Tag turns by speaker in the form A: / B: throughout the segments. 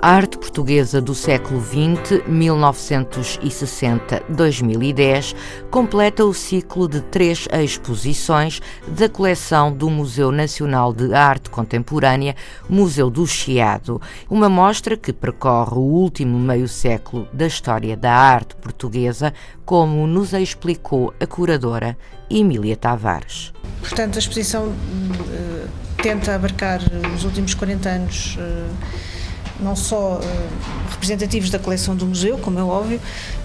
A: A arte portuguesa do século XX, 1960-2010, completa o ciclo de três exposições da coleção do Museu Nacional de Arte Contemporânea, Museu do Chiado, uma mostra que percorre o último meio século da história da arte portuguesa, como nos explicou a curadora Emília Tavares.
B: Portanto, a exposição uh, tenta abarcar os últimos 40 anos. Uh, não só uh, representativos da coleção do museu, como é óbvio,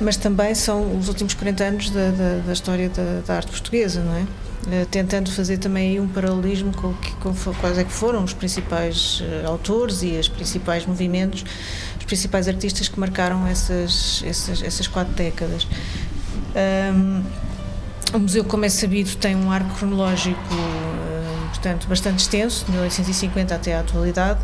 B: mas também são os últimos 40 anos da, da, da história da, da, arte portuguesa, não é? Uh, tentando fazer também um paralelismo com, que, com quais é que foram os principais uh, autores e os principais movimentos, os principais artistas que marcaram essas, essas, essas quatro décadas. Um, o museu, como é sabido, tem um arco cronológico, portanto, bastante extenso, de 1850 até à atualidade,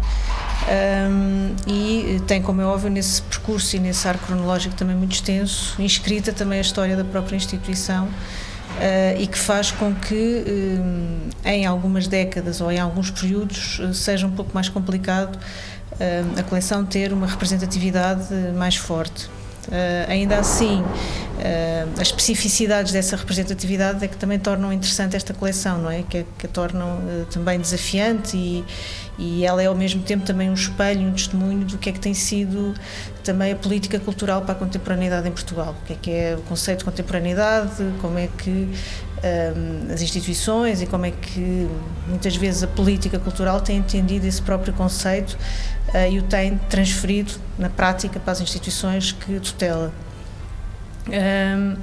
B: um, e tem, como é óbvio, nesse percurso e nesse arco cronológico também muito extenso, inscrita também a história da própria instituição uh, e que faz com que um, em algumas décadas ou em alguns períodos uh, seja um pouco mais complicado uh, a coleção ter uma representatividade mais forte. Uh, ainda assim, as especificidades dessa representatividade é que também tornam interessante esta coleção, não é? Que, que a tornam uh, também desafiante e, e ela é ao mesmo tempo também um espelho, um testemunho do que é que tem sido também a política cultural para a contemporaneidade em Portugal. O que é que é o conceito de contemporaneidade, como é que as instituições e como é que muitas vezes a política cultural tem entendido esse próprio conceito uh, e o tem transferido na prática para as instituições que tutela. Um,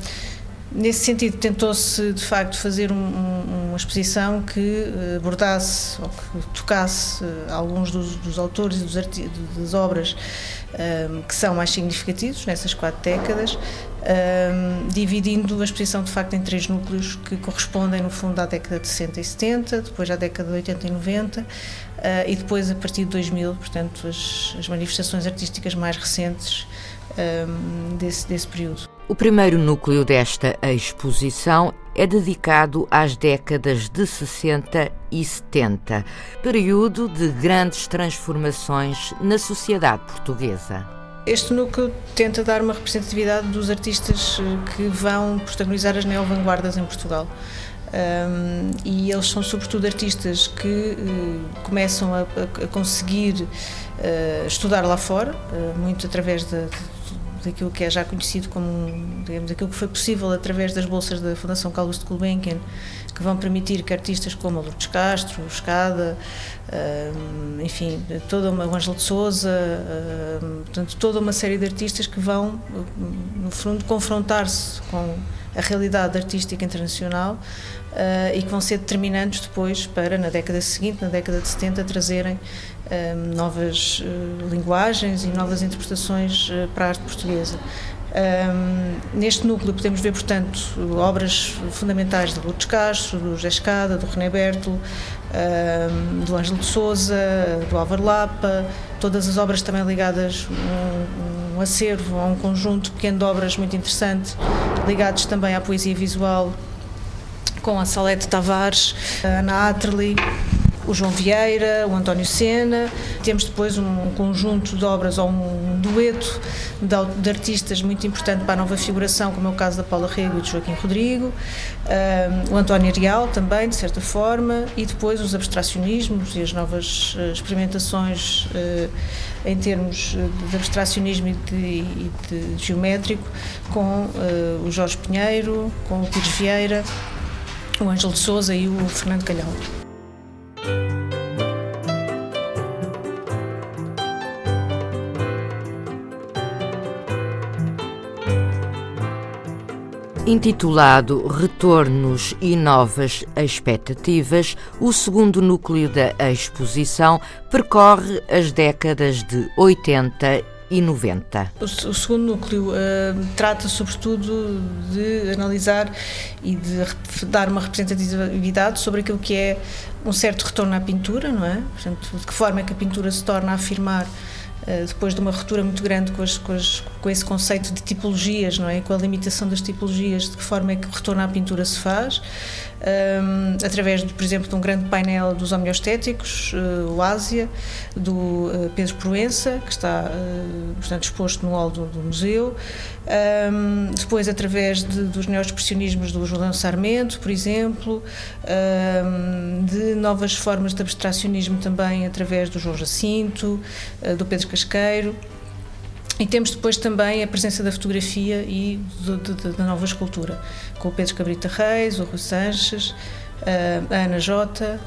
B: Nesse sentido, tentou-se de facto fazer um, um, uma exposição que eh, abordasse ou que tocasse eh, alguns dos, dos autores e dos das obras um, que são mais significativos nessas quatro décadas, um, dividindo a exposição de facto em três núcleos que correspondem no fundo à década de 60 e 70, depois à década de 80 e 90 uh, e depois a partir de 2000, portanto, as, as manifestações artísticas mais recentes desse, desse período.
A: O primeiro núcleo desta exposição é dedicado às décadas de 60 e 70, período de grandes transformações na sociedade portuguesa.
B: Este núcleo tenta dar uma representatividade dos artistas eh, que vão protagonizar as neovanguardas em Portugal. Um, e eles são sobretudo artistas que uh, começam a, a conseguir uh, estudar lá fora, uh, muito através de, de daquilo que é já conhecido como, digamos, aquilo que foi possível através das bolsas da Fundação Carlos de Gulbenkian, que vão permitir que artistas como Lourdes Castro, Escada, enfim, toda uma, o Ângelo de Souza, portanto, toda uma série de artistas que vão, no fundo, confrontar-se com a realidade artística internacional uh, e que vão ser determinantes depois para, na década seguinte, na década de 70, trazerem um, novas uh, linguagens e novas interpretações uh, para a arte portuguesa. Um, neste núcleo podemos ver, portanto, obras fundamentais de Lourdes Castro, do José Escada, do René Bertolo, um, do Ângelo de Souza, do Álvaro Lapa, todas as obras também ligadas, um, um acervo, a um conjunto pequeno de obras muito interessante, ligados também à poesia visual, com a Salete Tavares, a Ana Atterley, o João Vieira, o António Sena. Temos depois um conjunto de obras ou um dueto de, de artistas muito importante para a nova figuração, como é o caso da Paula Rego e do Joaquim Rodrigo, o António Arial também, de certa forma, e depois os abstracionismos e as novas uh, experimentações uh, em termos de abstracionismo e de, e de geométrico, com uh, o Jorge Pinheiro, com o Pires Vieira, o Ângelo de Souza e o Fernando Calhau.
A: Intitulado Retornos e Novas Expectativas, o segundo núcleo da exposição percorre as décadas de 80 e 90.
B: O, segundo núcleo uh, trata sobretudo de analisar e de dar uma representatividade sobre aquilo que é um certo retorno à pintura, não é? Portanto, de que forma é que a pintura se torna a afirmar depois de uma ruptura muito grande com, as, com, as, com, esse conceito de tipologias, não é? Com a limitação das tipologias, de que forma é que o retorno à pintura se faz um, através, de, por exemplo, de um grande painel dos homeostéticos, uh, o Ásia, do uh, Pedro Proença, que está, uh, portanto, exposto no hall do, do museu. Um, depois, através de, dos neoexpressionismos do Julião Sarmento, por exemplo, um, de novas formas de abstracionismo também através do João Jacinto, do Pedro Casqueiro. E temos depois também a presença da fotografia e da nova escultura, com o Pedro Cabrita Reis, o Rui Sanches, a Ana Jota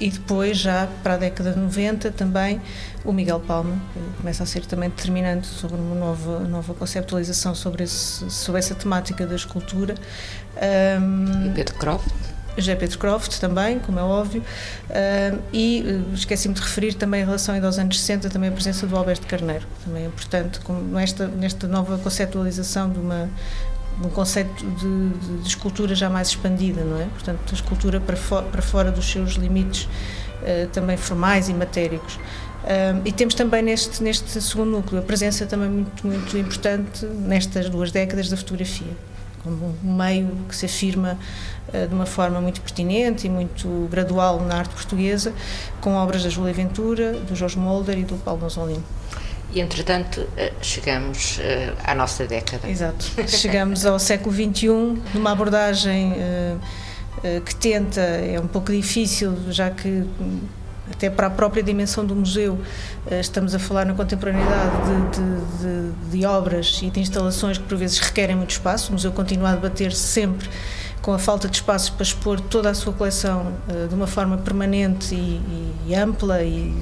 B: e depois, já para a década de 90, também o Miguel Palma, que começa a ser também determinante sobre uma nova, nova conceptualização sobre, esse, sobre essa temática da escultura.
A: E Pedro Croft?
B: José Pedro Croft também, como é óbvio, e uh, esqueci-me de referir também em relação aos anos 60 também a presença do Alberto Carneiro, também é importante nesta, nesta nova conceptualização de uma um conceito de, de, de, escultura já mais expandida, não é? Portanto, a escultura para, para fora dos seus limites uh, também formais e matéricos. Uh, e temos também neste, neste segundo núcleo a presença também muito, muito importante nestas duas décadas da fotografia um meio que se afirma uh, de uma forma muito pertinente e muito gradual na arte portuguesa, com obras da Júlia Ventura, do Jorge Molder e do Paulo Gonzolino.
A: E, entretanto, eh, chegamos uh, à nossa década.
B: Exato. Chegamos ao século XXI, numa abordagem que tenta, é um pouco difícil, já que até para a própria dimensão do museu, eh, estamos a falar na contemporaneidade de, de, de, de, obras e de instalações que por vezes requerem muito espaço. O museu continua a debater-se sempre com a falta de espaço para expor toda a sua coleção uh, de uma forma permanente e, e ampla e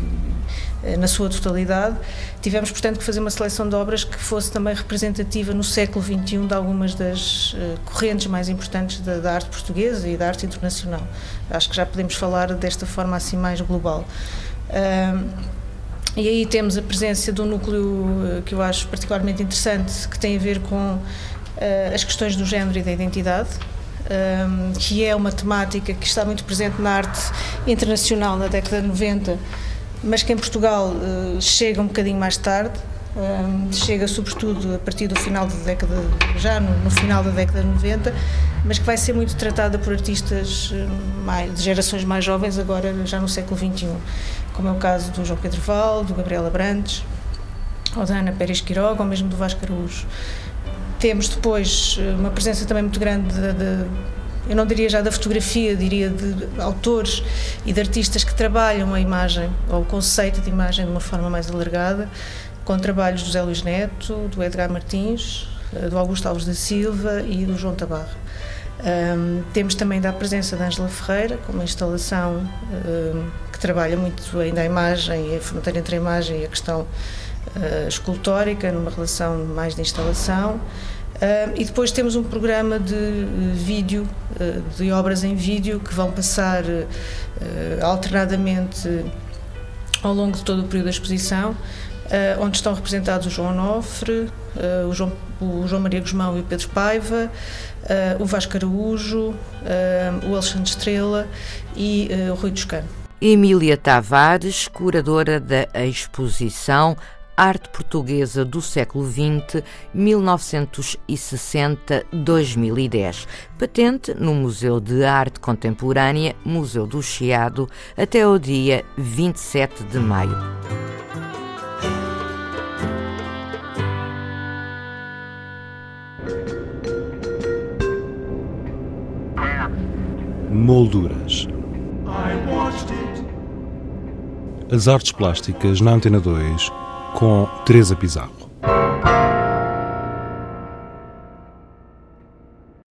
B: na sua totalidade. Tivemos, portanto, que fazer uma seleção de obras que fosse também representativa no século XXI de algumas das uh, correntes mais importantes da, da, arte portuguesa e da arte internacional. Acho que já podemos falar desta forma assim mais global. e aí temos a presença de um núcleo que eu acho particularmente interessante, que tem a ver com as questões do género e da identidade um, que é uma temática que está muito presente na arte internacional na década de 90, mas que em Portugal uh, chega um bocadinho mais tarde. Um, chega sobretudo a partir do final da década, já no, no, final da década de 90, mas que vai ser muito tratada por artistas mais, de gerações mais jovens, agora já no século XXI, como é o caso do João Pedro Val, do Gabriel Abrantes, ou da Ana Pérez Quiroga, ou mesmo do Vasco Araújo. Temos depois eh, uma presença também muito grande de, de eu não diria já da fotografia, diria de autores e de artistas que trabalham a imagem ou o conceito de imagem de uma forma mais alargada, com trabalhos do José Luís Neto, do Edgar Martins, eh, do Augusto Alves da Silva e do João Tabarra. Um, temos também da presença da Ângela Ferreira, com uma instalação um, que trabalha muito ainda a imagem, a fronteira entre a imagem e a questão uh, escultórica, numa relação mais de instalação. E depois temos um programa de uh, vídeo, uh, de obras em vídeo, que vão passar alternadamente ao longo de todo o período da exposição, onde estão representados o João Onofre, o João, o, João, Maria Guzmão e o Pedro Paiva, o Vasco Araújo, o Alexandre Estrela e o Rui Toscano.
A: Emília Tavares, curadora da exposição Arte Portuguesa do século XX, 1960-2010. Patente no Museu de Arte Contemporânea, Museu do Chiado, até o dia 27 de maio.
C: Molduras. As artes plásticas na Antena 2 com Teresa Pizarro.